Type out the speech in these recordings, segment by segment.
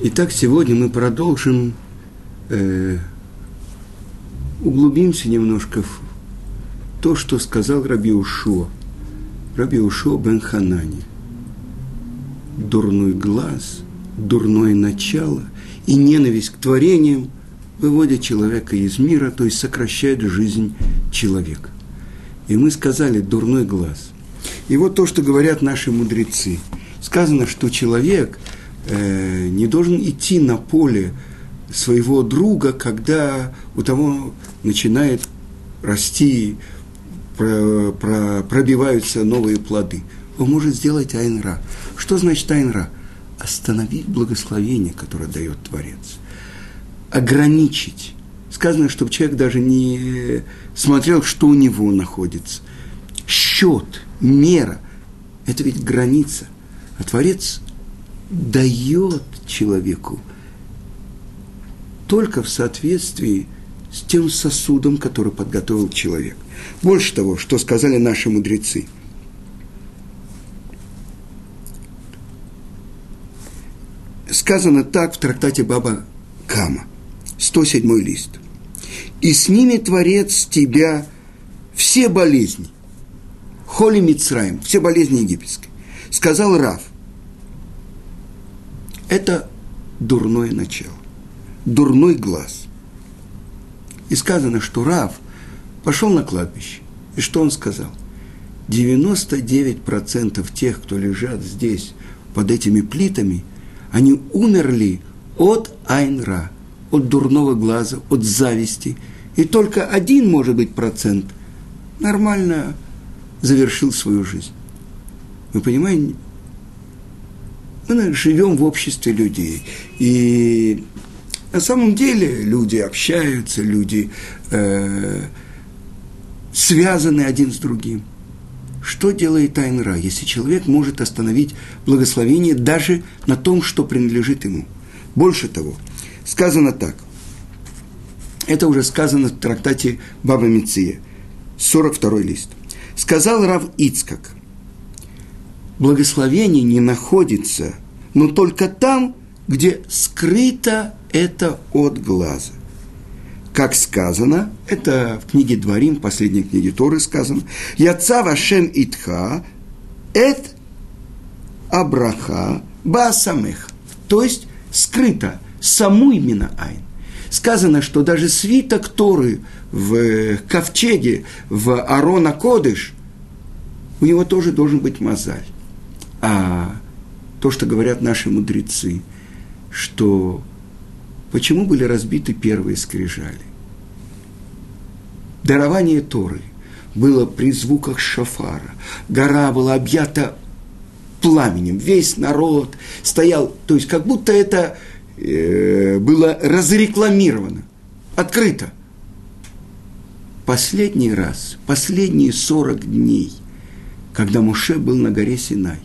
Итак, сегодня мы продолжим, э, углубимся немножко в то, что сказал Раби Ушо, Раби Ушо бен Ханани. Дурной глаз, дурное начало и ненависть к творениям выводят человека из мира, то есть сокращают жизнь человека. И мы сказали дурной глаз. И вот то, что говорят наши мудрецы. Сказано, что человек – э, не должен идти на поле своего друга, когда у того начинает расти, про, про, пробиваются новые плоды. Он может сделать айнра. Что значит айнра? Остановить благословение, которое дает Творец. Ограничить. Сказано, чтобы человек даже не смотрел, что у него находится. Счет, мера – это ведь граница. А Творец дает человеку только в соответствии с тем сосудом, который подготовил человек. Больше того, что сказали наши мудрецы. Сказано так в трактате Баба Кама, 107 лист. «И сними Творец тебя все болезни, холи Мицраем, все болезни египетские». Сказал Раф – это дурное начало, дурной глаз. И сказано, что Рав пошел на кладбище. И что он сказал? 99% тех, кто лежат здесь под этими плитами, они умерли от Айнра, от дурного глаза, от зависти. И только один, может быть, процент нормально завершил свою жизнь. Вы понимаете, мы живем в обществе людей. И на самом деле люди общаются, люди э, связаны один с другим. Что делает Айнра, если человек может остановить благословение даже на том, что принадлежит ему? Больше того, сказано так. Это уже сказано в трактате Баба Меция, 42 лист. Сказал Рав Ицкак – благословение не находится, но только там, где скрыто это от глаза. Как сказано, это в книге Дворим, последней книге Торы сказано, «Яца вашем итха, эт абраха басамех». То есть скрыто, саму именно Айн. Сказано, что даже свиток Торы в ковчеге, в Арона Кодыш, у него тоже должен быть мозаль. А то, что говорят наши мудрецы, что почему были разбиты первые скрижали? Дарование Торы было при звуках шафара. Гора была объята пламенем. Весь народ стоял, то есть как будто это э, было разрекламировано, открыто. Последний раз, последние 40 дней, когда Муше был на горе Синай,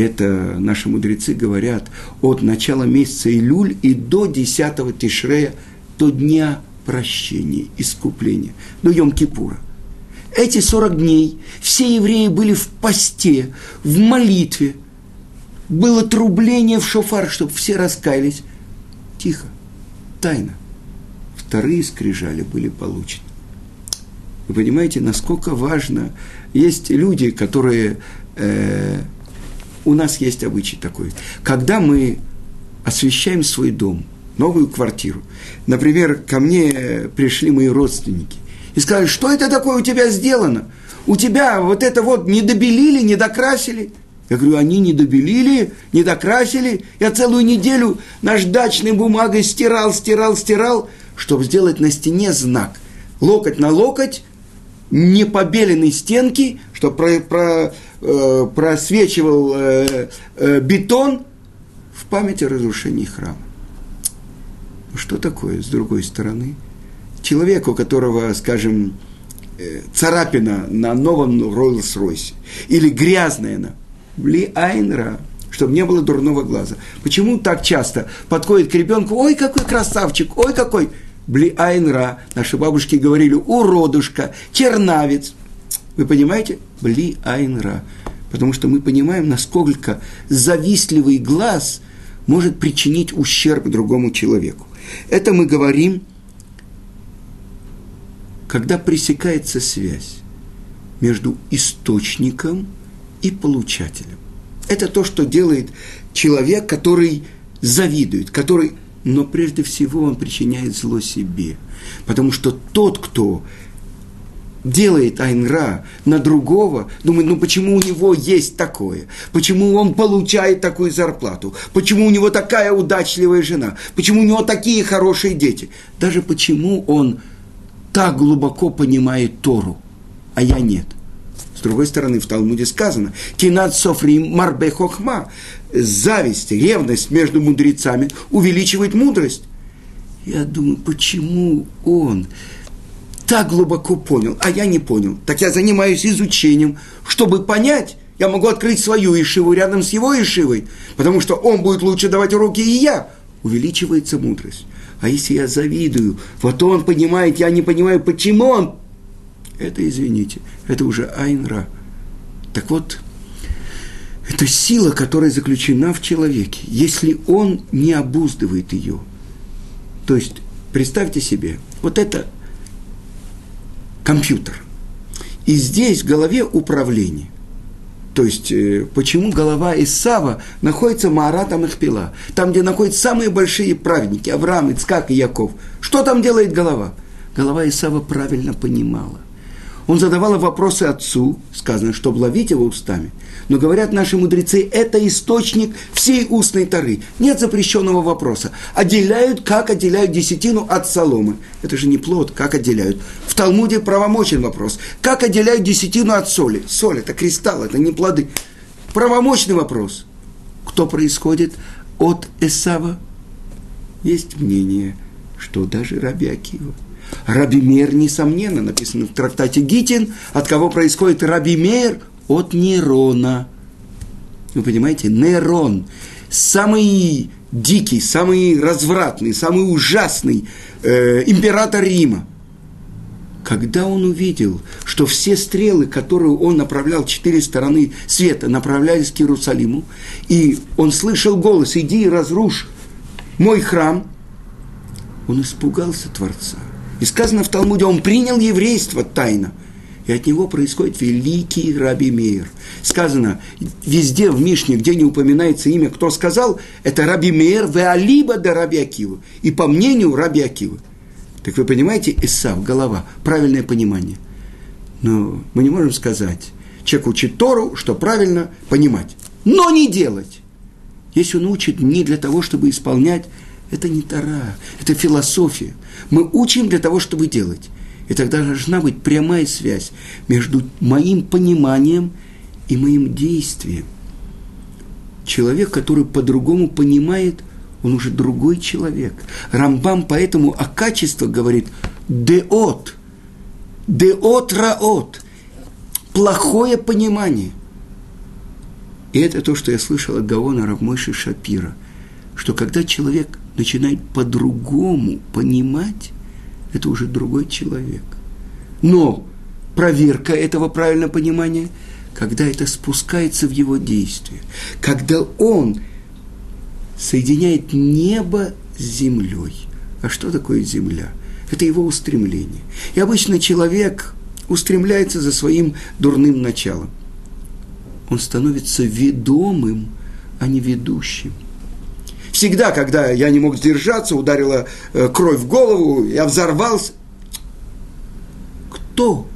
это наши мудрецы говорят, от начала месяца Илюль и до 10 Тишрея, до дня прощения, искупления, до Йом-Кипура. Эти 40 дней все евреи были в посте, в молитве. Было трубление в шофар, чтобы все раскаялись. Тихо, тайно. Вторые скрижали были получены. Вы понимаете, насколько важно. Есть люди, которые э, у нас есть обычай такой. Когда мы освещаем свой дом, новую квартиру, например, ко мне пришли мои родственники и сказали, что это такое у тебя сделано? У тебя вот это вот не добелили, не докрасили. Я говорю, они не добелили, не докрасили. Я целую неделю наждачной бумагой стирал, стирал, стирал, чтобы сделать на стене знак. Локоть на локоть, не побеленной стенки, чтобы про, про, э, просвечивал э, э, бетон в память о разрушении храма. Ну, что такое, с другой стороны? Человек, у которого, скажем, э, царапина на новом Ройлс-Ройсе, или грязная она, бли айнра, чтобы не было дурного глаза. Почему так часто подходит к ребенку, ой, какой красавчик, ой, какой, бли айнра, наши бабушки говорили, уродушка, чернавец – вы понимаете? Бли айнра. Потому что мы понимаем, насколько завистливый глаз может причинить ущерб другому человеку. Это мы говорим, когда пресекается связь между источником и получателем. Это то, что делает человек, который завидует, который, но прежде всего он причиняет зло себе. Потому что тот, кто делает Айнра на другого, думает, ну почему у него есть такое? Почему он получает такую зарплату? Почему у него такая удачливая жена? Почему у него такие хорошие дети? Даже почему он так глубоко понимает Тору, а я нет. С другой стороны, в Талмуде сказано, «Кинат софри марбе хохма» – зависть, ревность между мудрецами увеличивает мудрость. Я думаю, почему он так глубоко понял, а я не понял. Так я занимаюсь изучением, чтобы понять, я могу открыть свою ишиву рядом с его ишивой, потому что он будет лучше давать уроки, и я. Увеличивается мудрость. А если я завидую, вот он понимает, я не понимаю, почему он... Это, извините, это уже айнра. Так вот, это сила, которая заключена в человеке. Если он не обуздывает ее, то есть, представьте себе, вот это компьютер. И здесь в голове управление. То есть, э, почему голова Исава находится Мааратом Ихпила, там, где находятся самые большие праведники, Авраам, Ицкак и Яков. Что там делает голова? Голова Исава правильно понимала. Он задавал вопросы отцу, сказано, чтобы ловить его устами. Но говорят наши мудрецы, это источник всей устной тары. Нет запрещенного вопроса. Отделяют, как отделяют десятину от соломы. Это же не плод, как отделяют. В Талмуде правомочен вопрос. Как отделяют десятину от соли? Соль – это кристалл, это не плоды. Правомочный вопрос. Кто происходит от Эсава? Есть мнение, что даже Раби Акива – Раби Мейр, несомненно, написано в трактате Гитин, от кого происходит Раби Мейр? От Нерона. Вы понимаете, Нерон, самый дикий, самый развратный, самый ужасный э, император Рима. Когда он увидел, что все стрелы, которые он направлял, четыре стороны света, направлялись к Иерусалиму, и он слышал голос, иди и разрушь мой храм, он испугался Творца – и сказано в Талмуде, он принял еврейство тайно. И от него происходит великий Раби Мейр. Сказано везде в Мишне, где не упоминается имя, кто сказал, это Раби Мейр, Веалиба да Раби Акива. И по мнению Раби Акива. Так вы понимаете, Исав, голова, правильное понимание. Но мы не можем сказать, человек учит Тору, что правильно понимать, но не делать. Если он учит не для того, чтобы исполнять это не Тара, это философия. Мы учим для того, чтобы делать. И тогда должна быть прямая связь между моим пониманием и моим действием. Человек, который по-другому понимает, он уже другой человек. Рамбам поэтому о качествах говорит «деот», «деот раот», плохое понимание. И это то, что я слышал от Гаона Равмойши Шапира, что когда человек начинает по-другому понимать, это уже другой человек. Но проверка этого правильного понимания, когда это спускается в его действие, когда он соединяет небо с землей. А что такое земля? Это его устремление. И обычно человек устремляется за своим дурным началом. Он становится ведомым, а не ведущим. Всегда, когда я не мог сдержаться, ударила э, кровь в голову, я взорвался. Кто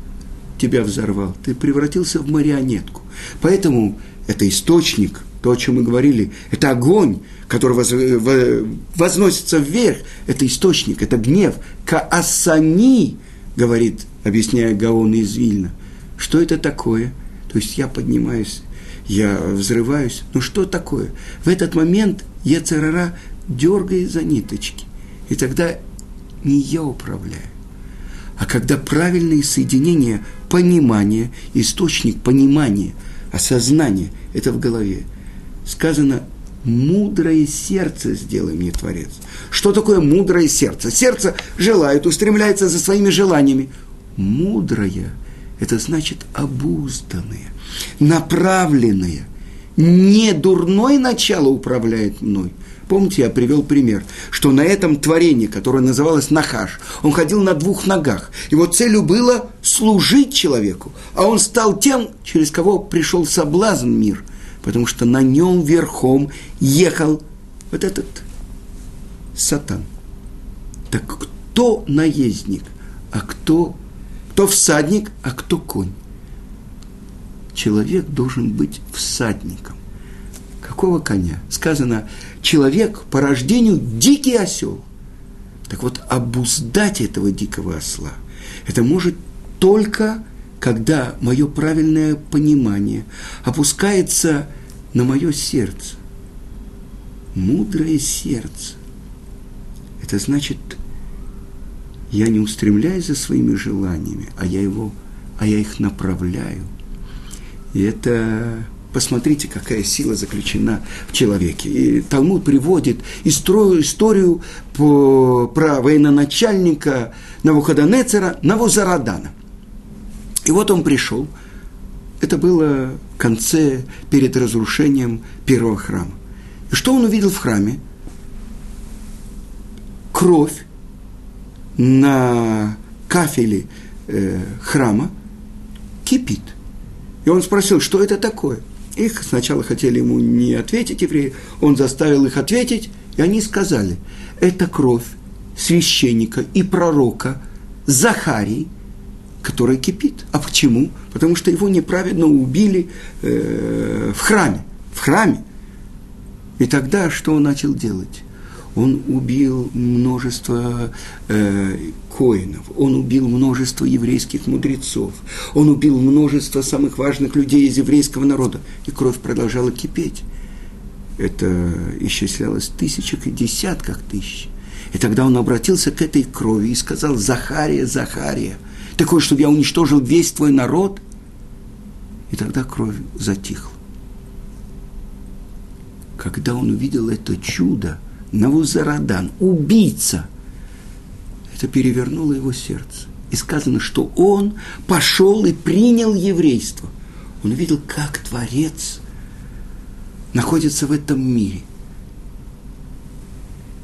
тебя взорвал? Ты превратился в марионетку. Поэтому это источник, то, о чем мы говорили, это огонь, который воз, возносится вверх, это источник, это гнев. Каасани, говорит, объясняя Гаон из Вильна. Что это такое? То есть я поднимаюсь, я взрываюсь. Ну что такое? В этот момент Ецерара дергает за ниточки. И тогда не я управляю. А когда правильное соединение понимания, источник понимания, осознания, это в голове. Сказано, мудрое сердце сделай мне, Творец. Что такое мудрое сердце? Сердце желает, устремляется за своими желаниями. Мудрое – это значит обузданное, направленное – не дурное начало управляет мной. Помните, я привел пример, что на этом творении, которое называлось Нахаш, он ходил на двух ногах. Его целью было служить человеку, а он стал тем, через кого пришел соблазн мир, потому что на нем верхом ехал вот этот сатан. Так кто наездник, а кто, кто всадник, а кто конь? Человек должен быть всадником. Какого коня? Сказано, человек по рождению дикий осел. Так вот, обуздать этого дикого осла, это может только, когда мое правильное понимание опускается на мое сердце. Мудрое сердце. Это значит, я не устремляюсь за своими желаниями, а я, его, а я их направляю. И это Посмотрите, какая сила заключена в человеке. И Талмуд приводит историю, историю по, про военачальника Навуходонецера Навузарадана. И вот он пришел. Это было в конце, перед разрушением первого храма. И что он увидел в храме? Кровь на кафеле э, храма кипит. И он спросил, что это такое? Их сначала хотели ему не ответить евреи, он заставил их ответить, и они сказали, это кровь священника и пророка Захарии, которая кипит. А почему? Потому что его неправедно убили э, в храме. В храме. И тогда что он начал делать? Он убил множество э, коинов, он убил множество еврейских мудрецов, он убил множество самых важных людей из еврейского народа, и кровь продолжала кипеть. Это исчислялось в тысячах и десятках тысяч. И тогда он обратился к этой крови и сказал, Захария, Захария, такой, чтобы я уничтожил весь твой народ. И тогда кровь затихла. Когда он увидел это чудо – Навузарадан, убийца. Это перевернуло его сердце. И сказано, что он пошел и принял еврейство. Он увидел, как Творец находится в этом мире.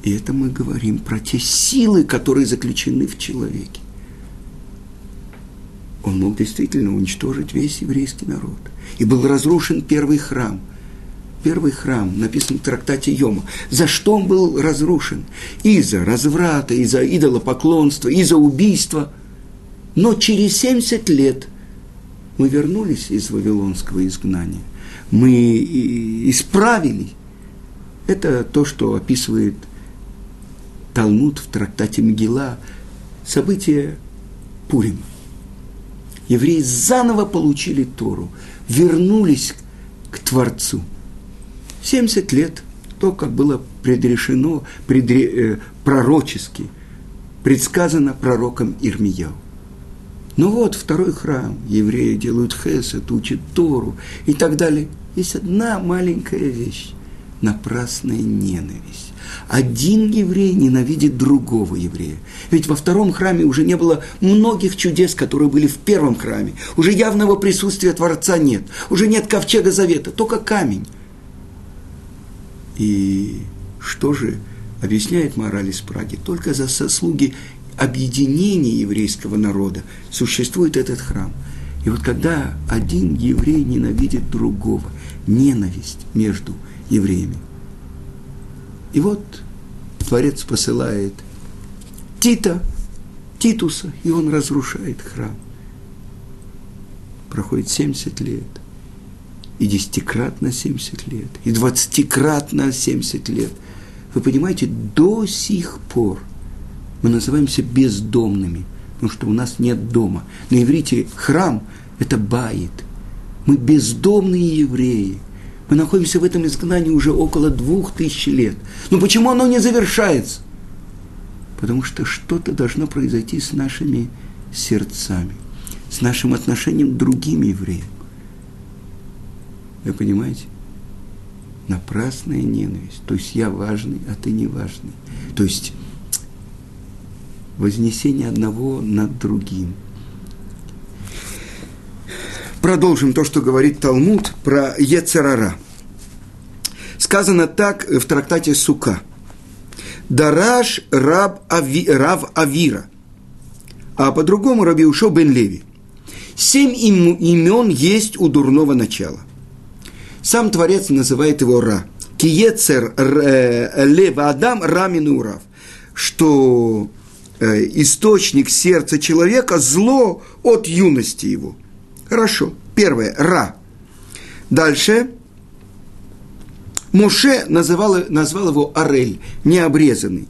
И это мы говорим про те силы, которые заключены в человеке. Он мог действительно уничтожить весь еврейский народ. И был разрушен первый храм – первый храм, написан в трактате Йома, за что он был разрушен? Из-за разврата, из-за идолопоклонства, из-за убийства. Но через 70 лет мы вернулись из Вавилонского изгнания. Мы исправили. Это то, что описывает Талмуд в трактате Мгила, события Пурима. Евреи заново получили Тору, вернулись к Творцу – 70 лет, то, как было предрешено, предре, э, пророчески, предсказано пророком Ирмияу. Ну вот, второй храм, евреи делают хесед, учат Тору и так далее. Есть одна маленькая вещь – напрасная ненависть. Один еврей ненавидит другого еврея. Ведь во втором храме уже не было многих чудес, которые были в первом храме. Уже явного присутствия Творца нет. Уже нет ковчега завета, только камень. И что же объясняет мораль из Праги? Только за заслуги объединения еврейского народа существует этот храм. И вот когда один еврей ненавидит другого, ненависть между евреями. И вот Творец посылает Тита, Титуса, и он разрушает храм. Проходит 70 лет – и десятикратно 70 лет, и двадцатикратно 70 лет. Вы понимаете, до сих пор мы называемся бездомными, потому что у нас нет дома. На иврите храм – это баит. Мы бездомные евреи. Мы находимся в этом изгнании уже около двух тысяч лет. Но почему оно не завершается? Потому что что-то должно произойти с нашими сердцами, с нашим отношением к другим евреям. Вы понимаете? Напрасная ненависть. То есть я важный, а ты не важный. То есть вознесение одного над другим. Продолжим то, что говорит Талмуд про Ецерара. Сказано так в трактате Сука. Дараш раб Ави, Рав Авира. А по-другому Раби Ушо бен Леви. Семь имен есть у дурного начала. Сам Творец называет его Ра. Киецер э, Лева Адам Рамин Урав. Что э, источник сердца человека – зло от юности его. Хорошо. Первое – Ра. Дальше – Моше называл, назвал его Арель, необрезанный.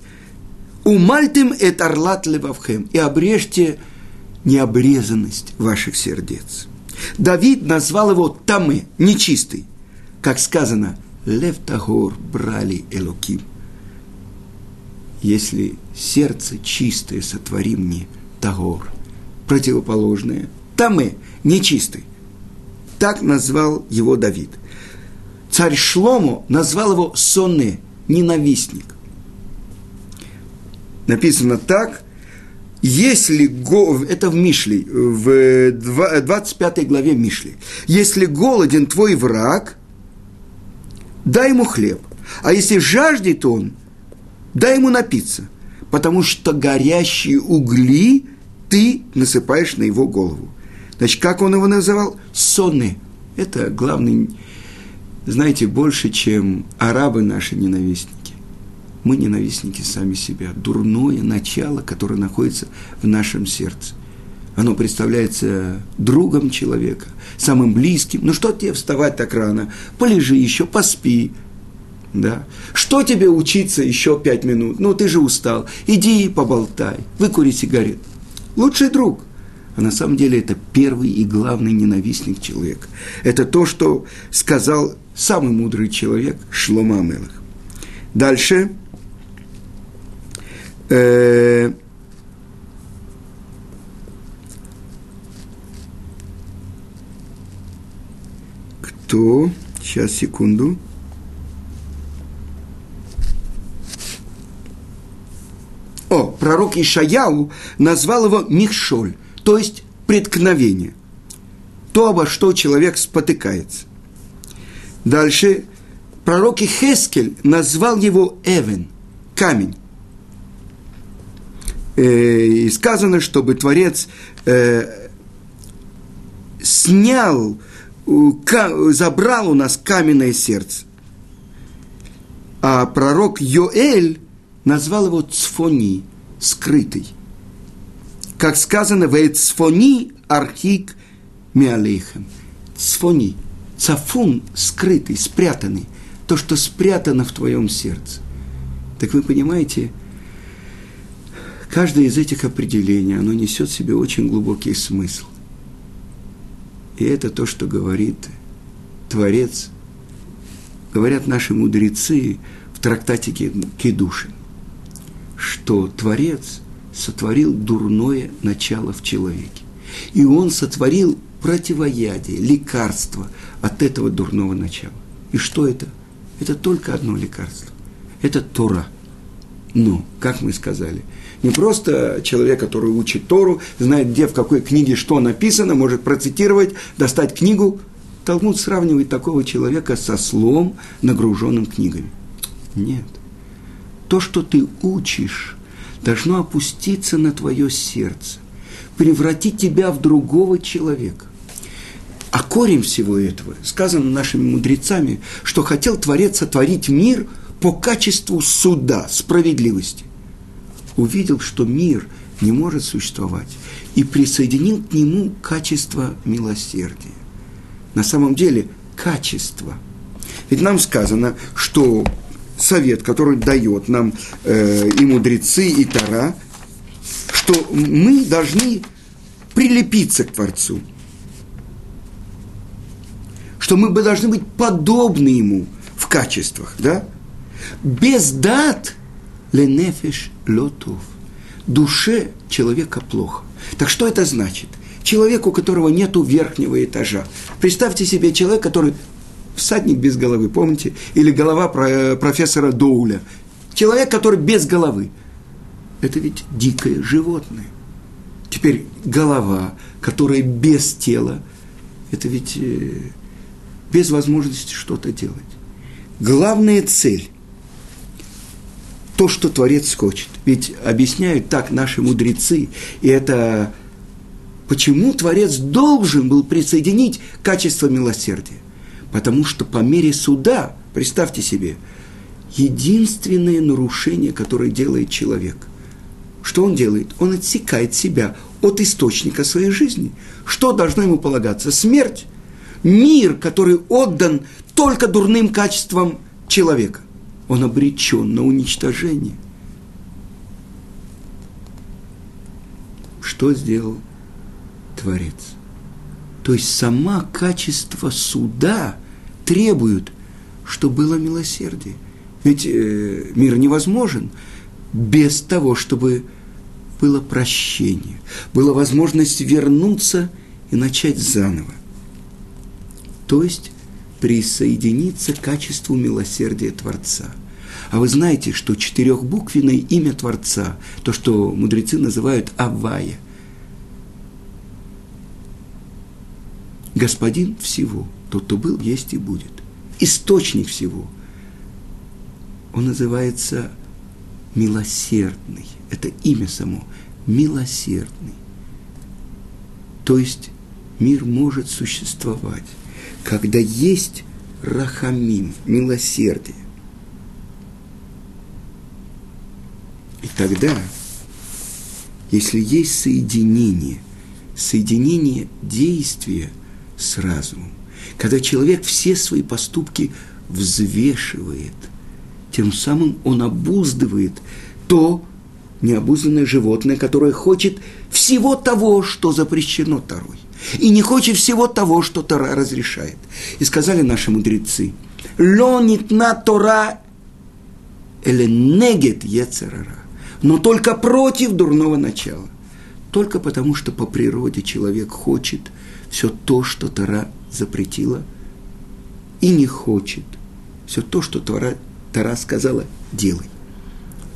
Умальтем эт арлат левавхем, и обрежьте необрезанность ваших сердец. Давид назвал его Тамы, нечистый. Как сказано, Лев Тагор брали Элоким. Если сердце чистое сотвори мне, Тагор, противоположное, Тамы, нечистый. Так назвал его Давид – царь Шлому назвал его сонный ненавистник. Написано так, если, это в Мишле, в 25 главе Мишли, если голоден твой враг, дай ему хлеб, а если жаждет он, дай ему напиться, потому что горящие угли ты насыпаешь на его голову. Значит, как он его называл? Сонный. Это главный знаете, больше, чем арабы наши ненавистники. Мы ненавистники сами себя. Дурное начало, которое находится в нашем сердце. Оно представляется другом человека, самым близким. Ну что тебе вставать так рано? Полежи еще, поспи. Да? Что тебе учиться еще пять минут? Ну ты же устал. Иди поболтай, выкури сигарет. Лучший друг – а на самом деле это первый и главный ненавистник человека. Это то, что сказал самый мудрый человек Шлома Амелах. Дальше. Э, кто? Сейчас, секунду. О, пророк Ишаяу назвал его Михшоль, то есть преткновение. То, обо что человек спотыкается. Дальше пророк Хескель назвал его Эвен, камень. Э, и сказано, чтобы Творец э, снял, забрал у нас каменное сердце. А пророк Йоэль назвал его Цфони, скрытый. Как сказано, в Цфони архик миалейхем. Цфони – Цафун скрытый, спрятанный, то, что спрятано в твоем сердце. Так вы понимаете, каждое из этих определений, оно несет в себе очень глубокий смысл. И это то, что говорит Творец, говорят наши мудрецы в трактате Кедушин, что Творец сотворил дурное начало в человеке. И он сотворил противоядие, лекарство от этого дурного начала. И что это? Это только одно лекарство. Это Тора. Ну, как мы сказали, не просто человек, который учит Тору, знает, где, в какой книге что написано, может процитировать, достать книгу. Талмуд сравнивает такого человека со слом, нагруженным книгами. Нет. То, что ты учишь, должно опуститься на твое сердце, превратить тебя в другого человека. А корень всего этого, сказано нашими мудрецами, что хотел Творец сотворить мир по качеству суда, справедливости. Увидел, что мир не может существовать, и присоединил к нему качество милосердия. На самом деле, качество. Ведь нам сказано, что совет, который дает нам э, и мудрецы, и Тара, что мы должны прилепиться к Творцу – что мы бы должны быть подобны ему в качествах, да? Без дат ленефиш лотов. Душе человека плохо. Так что это значит? Человек, у которого нету верхнего этажа. Представьте себе человек, который всадник без головы, помните? Или голова профессора Доуля. Человек, который без головы. Это ведь дикое животное. Теперь голова, которая без тела, это ведь э, без возможности что-то делать. главная цель – то, что Творец хочет. Ведь объясняют так наши мудрецы, и это почему Творец должен был присоединить качество милосердия. Потому что по мере суда, представьте себе, единственное нарушение, которое делает человек. Что он делает? Он отсекает себя от источника своей жизни. Что должно ему полагаться? Смерть. Мир, который отдан только дурным качествам человека. Он обречен на уничтожение. Что сделал Творец? То есть сама качество суда требует, чтобы было милосердие. Ведь э, мир невозможен без того, чтобы было прощение, была возможность вернуться и начать заново. То есть присоединиться к качеству милосердия Творца. А вы знаете, что четырехбуквенное имя Творца, то, что мудрецы называют Авая, Господин всего, тот, кто был, есть и будет. Источник всего. Он называется милосердный. Это имя само. Милосердный. То есть мир может существовать когда есть рахамим, милосердие. И тогда, если есть соединение, соединение действия с разумом, когда человек все свои поступки взвешивает, тем самым он обуздывает то необузданное животное, которое хочет всего того, что запрещено Тарой и не хочет всего того, что Тора разрешает. И сказали наши мудрецы, «Ло нитна Тора или негет ецерара», но только против дурного начала. Только потому, что по природе человек хочет все то, что Тора запретила, и не хочет все то, что Тора, Тора сказала, делай.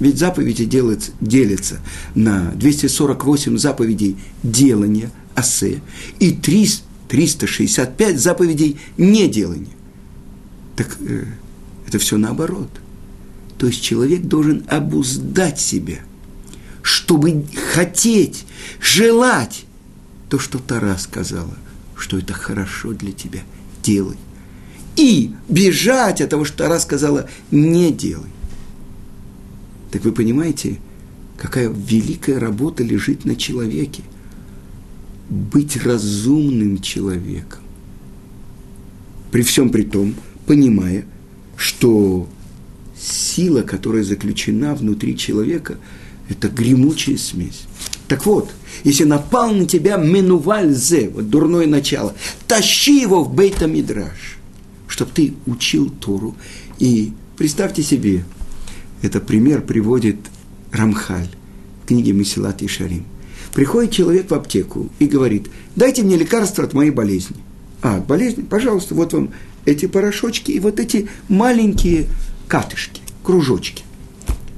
Ведь заповеди делятся, делятся на 248 заповедей делания, асе, и 365 заповедей неделания. Так э, это все наоборот. То есть человек должен обуздать себя, чтобы хотеть, желать то, что Тара сказала, что это хорошо для тебя, делай. И бежать от того, что Тара сказала, не делай. Так вы понимаете, какая великая работа лежит на человеке – быть разумным человеком. При всем при том, понимая, что сила, которая заключена внутри человека, это гремучая смесь. Так вот, если напал на тебя менуваль зе, вот дурное начало, тащи его в бейта мидраш, чтобы ты учил Тору. И представьте себе, это пример приводит Рамхаль в книге Месилат и Шарим – Приходит человек в аптеку и говорит, дайте мне лекарство от моей болезни. А, болезнь, пожалуйста, вот вам эти порошочки и вот эти маленькие катышки, кружочки.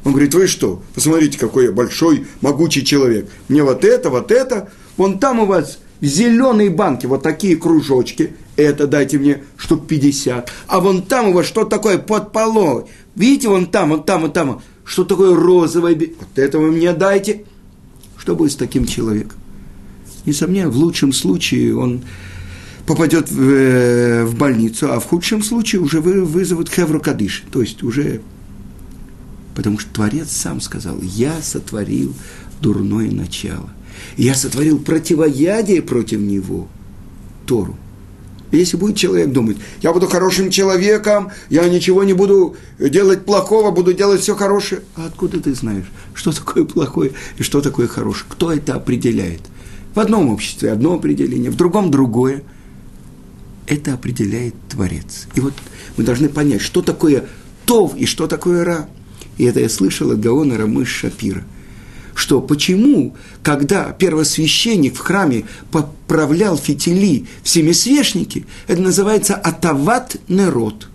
Он говорит, вы что, посмотрите, какой я большой, могучий человек. Мне вот это, вот это, вон там у вас в зеленой банке вот такие кружочки, это дайте мне штук 50. А вон там у вас что такое под полой? Видите, вон там, вон там, вон там, что такое розовое? Вот это вы мне дайте. Что будет с таким человеком? Несомненно, в лучшем случае он попадет в, э, в больницу, а в худшем случае уже вы, вызовут хевру кадыш, то есть уже... Потому что Творец сам сказал, я сотворил дурное начало. Я сотворил противоядие против него, Тору. Если будет человек думать, я буду хорошим человеком, я ничего не буду делать плохого, буду делать все хорошее. А откуда ты знаешь, что такое плохое и что такое хорошее? Кто это определяет? В одном обществе одно определение, в другом другое. Это определяет Творец. И вот мы должны понять, что такое Тов и что такое Ра. И это я слышал от Гаона Рамыш Шапира – что почему, когда первосвященник в храме поправлял фитили в семисвешнике, это называется атават нерот.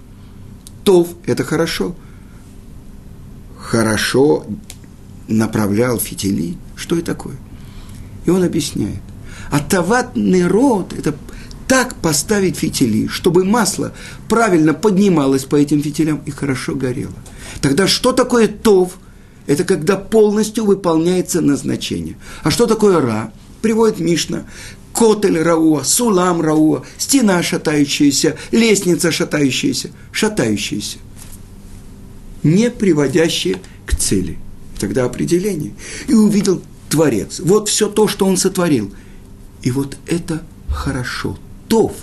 Тов – это хорошо. Хорошо направлял фитили. Что это такое? И он объясняет. Атават нерот – это так поставить фитили, чтобы масло правильно поднималось по этим фитилям и хорошо горело. Тогда что такое тов? Это когда полностью выполняется назначение. А что такое ра? Приводит Мишна. Котель рауа, сулам рауа, стена шатающаяся, лестница шатающаяся, шатающаяся. Не приводящая к цели. Тогда определение. И увидел Творец. Вот все то, что он сотворил. И вот это хорошо. Тов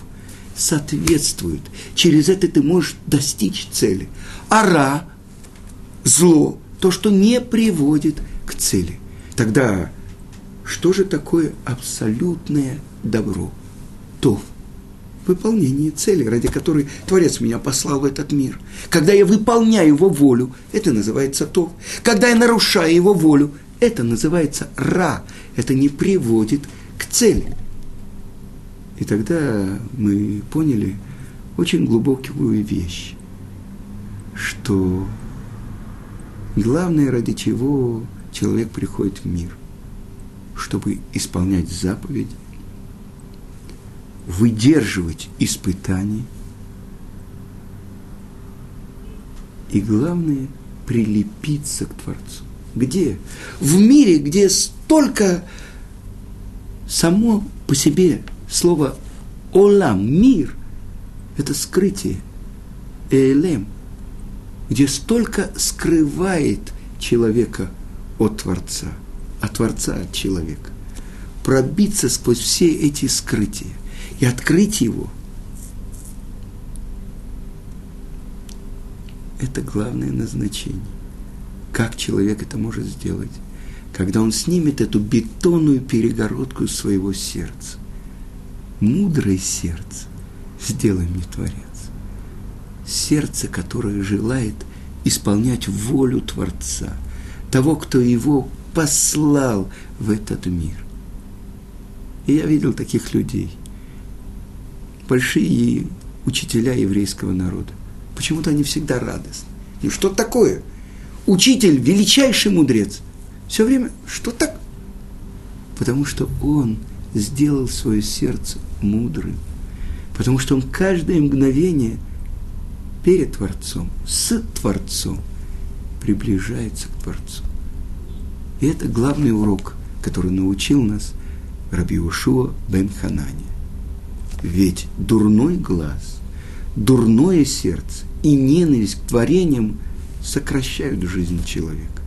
соответствует. Через это ты можешь достичь цели. Ара, зло, то, что не приводит к цели. Тогда что же такое абсолютное добро? Тов выполнение цели, ради которой Творец меня послал в этот мир. Когда я выполняю его волю, это называется то. Когда я нарушаю его волю, это называется ра. Это не приводит к цели. И тогда мы поняли очень глубокую вещь, что главное, ради чего человек приходит в мир, чтобы исполнять заповеди, выдерживать испытания и, главное, прилепиться к Творцу. Где? В мире, где столько само по себе слово «олам», «мир» – это скрытие, «элем», где столько скрывает человека от Творца, а Творца от человека. Пробиться сквозь все эти скрытия и открыть его – это главное назначение. Как человек это может сделать? Когда он снимет эту бетонную перегородку своего сердца. Мудрое сердце, сделай мне Творец. Сердце, которое желает исполнять волю Творца, того, кто его послал в этот мир. И я видел таких людей, большие учителя еврейского народа. Почему-то они всегда радостны. Ну что такое? учитель, величайший мудрец. Все время, что так? Потому что он сделал свое сердце мудрым. Потому что он каждое мгновение перед Творцом, с Творцом приближается к Творцу. И это главный урок, который научил нас Раби Ушуа бен Ханани. Ведь дурной глаз, дурное сердце и ненависть к творениям – сокращают жизнь человека.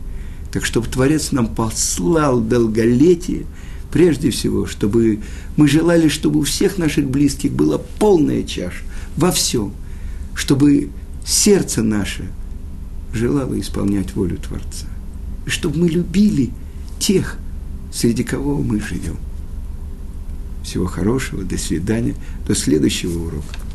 Так чтобы Творец нам послал долголетие, прежде всего, чтобы мы желали, чтобы у всех наших близких была полная чаша во всем, чтобы сердце наше желало исполнять волю Творца, и чтобы мы любили тех, среди кого мы живем. Всего хорошего, до свидания, до следующего урока.